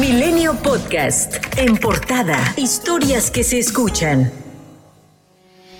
Milenio Podcast. En portada. Historias que se escuchan.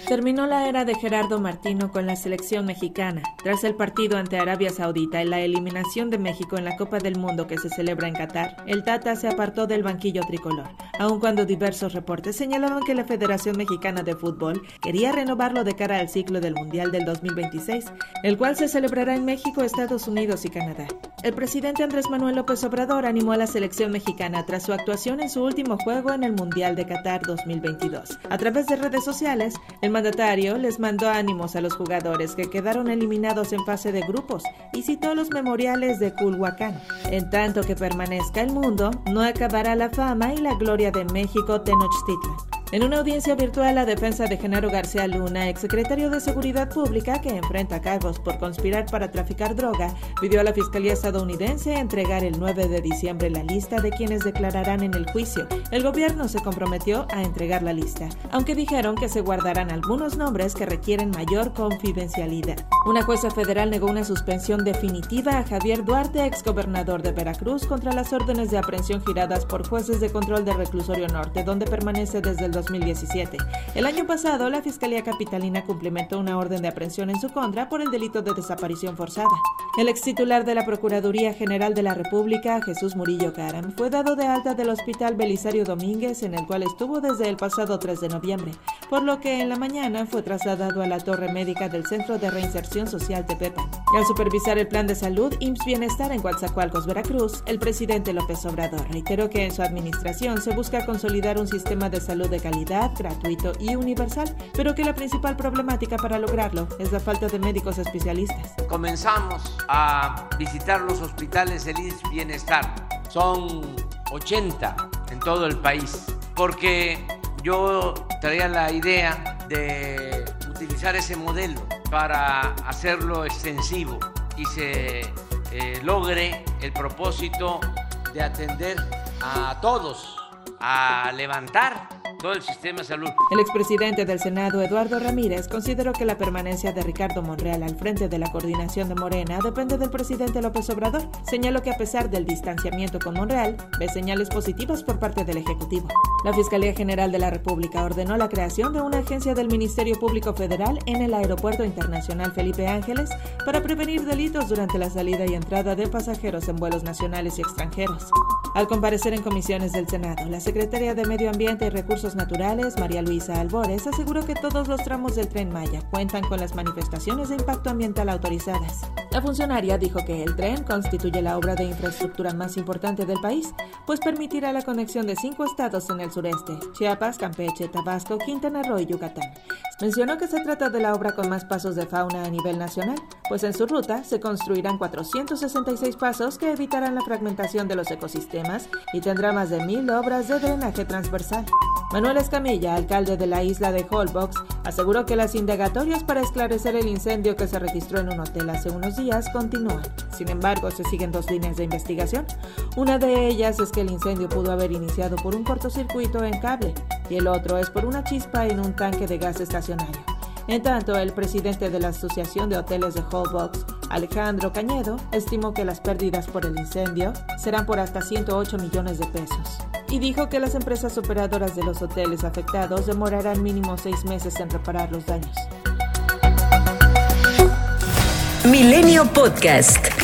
Terminó la era de Gerardo Martino con la selección mexicana, tras el partido ante Arabia Saudita y la eliminación de México en la Copa del Mundo que se celebra en Qatar. El Tata se apartó del banquillo tricolor, aun cuando diversos reportes señalaban que la Federación Mexicana de Fútbol quería renovarlo de cara al ciclo del Mundial del 2026, el cual se celebrará en México, Estados Unidos y Canadá. El presidente Andrés Manuel López Obrador animó a la selección mexicana tras su actuación en su último juego en el Mundial de Qatar 2022. A través de redes sociales, el mandatario les mandó ánimos a los jugadores que quedaron eliminados en fase de grupos y citó los memoriales de Culhuacán. En tanto que permanezca el mundo, no acabará la fama y la gloria de México Tenochtitlan. En una audiencia virtual, la defensa de Genaro García Luna, exsecretario de Seguridad Pública que enfrenta cargos por conspirar para traficar droga, pidió a la Fiscalía estadounidense entregar el 9 de diciembre la lista de quienes declararán en el juicio. El gobierno se comprometió a entregar la lista, aunque dijeron que se guardarán algunos nombres que requieren mayor confidencialidad. Una jueza federal negó una suspensión definitiva a Javier Duarte, exgobernador de Veracruz, contra las órdenes de aprehensión giradas por jueces de control del reclusorio norte, donde permanece desde el 2017. El año pasado, la Fiscalía Capitalina cumplimentó una orden de aprehensión en su contra por el delito de desaparición forzada. El ex titular de la Procuraduría General de la República, Jesús Murillo Caram, fue dado de alta del Hospital Belisario Domínguez, en el cual estuvo desde el pasado 3 de noviembre, por lo que en la mañana fue trasladado a la torre médica del Centro de Reinserción Social Tepepan. Al supervisar el plan de salud IMSS Bienestar en Coatzacoalcos, Veracruz, el presidente López Obrador reiteró que en su administración se busca consolidar un sistema de salud de calidad, gratuito y universal, pero que la principal problemática para lograrlo es la falta de médicos especialistas. Comenzamos a visitar los hospitales del Bienestar. Son 80 en todo el país, porque yo traía la idea de utilizar ese modelo para hacerlo extensivo y se eh, logre el propósito de atender a todos, a levantar todo el sistema de. El expresidente del Senado, Eduardo Ramírez, consideró que la permanencia de Ricardo Monreal al frente de la coordinación de Morena depende del presidente López Obrador. Señaló que a pesar del distanciamiento con Monreal, ve señales positivas por parte del Ejecutivo. La Fiscalía General de la República ordenó la creación de una agencia del Ministerio Público Federal en el Aeropuerto Internacional Felipe Ángeles para prevenir delitos durante la salida y entrada de pasajeros en vuelos nacionales y extranjeros. Al comparecer en comisiones del Senado, la secretaria de Medio Ambiente y Recursos Naturales, María Luisa Albores, aseguró que todos los tramos del tren Maya cuentan con las manifestaciones de impacto ambiental autorizadas. La funcionaria dijo que el tren constituye la obra de infraestructura más importante del país, pues permitirá la conexión de cinco estados en el sureste, Chiapas, Campeche, Tabasco, Quintana Roo y Yucatán. Mencionó que se trata de la obra con más pasos de fauna a nivel nacional, pues en su ruta se construirán 466 pasos que evitarán la fragmentación de los ecosistemas y tendrá más de mil obras de drenaje transversal. Manuel Escamilla, alcalde de la isla de Holbox, aseguró que las indagatorias para esclarecer el incendio que se registró en un hotel hace unos días continúan. Sin embargo, se siguen dos líneas de investigación. Una de ellas es que el incendio pudo haber iniciado por un cortocircuito en cable y el otro es por una chispa en un tanque de gas estacionario. En tanto, el presidente de la Asociación de Hoteles de Holbox, Alejandro Cañedo, estimó que las pérdidas por el incendio serán por hasta 108 millones de pesos y dijo que las empresas operadoras de los hoteles afectados demorarán mínimo seis meses en reparar los daños. Milenio Podcast.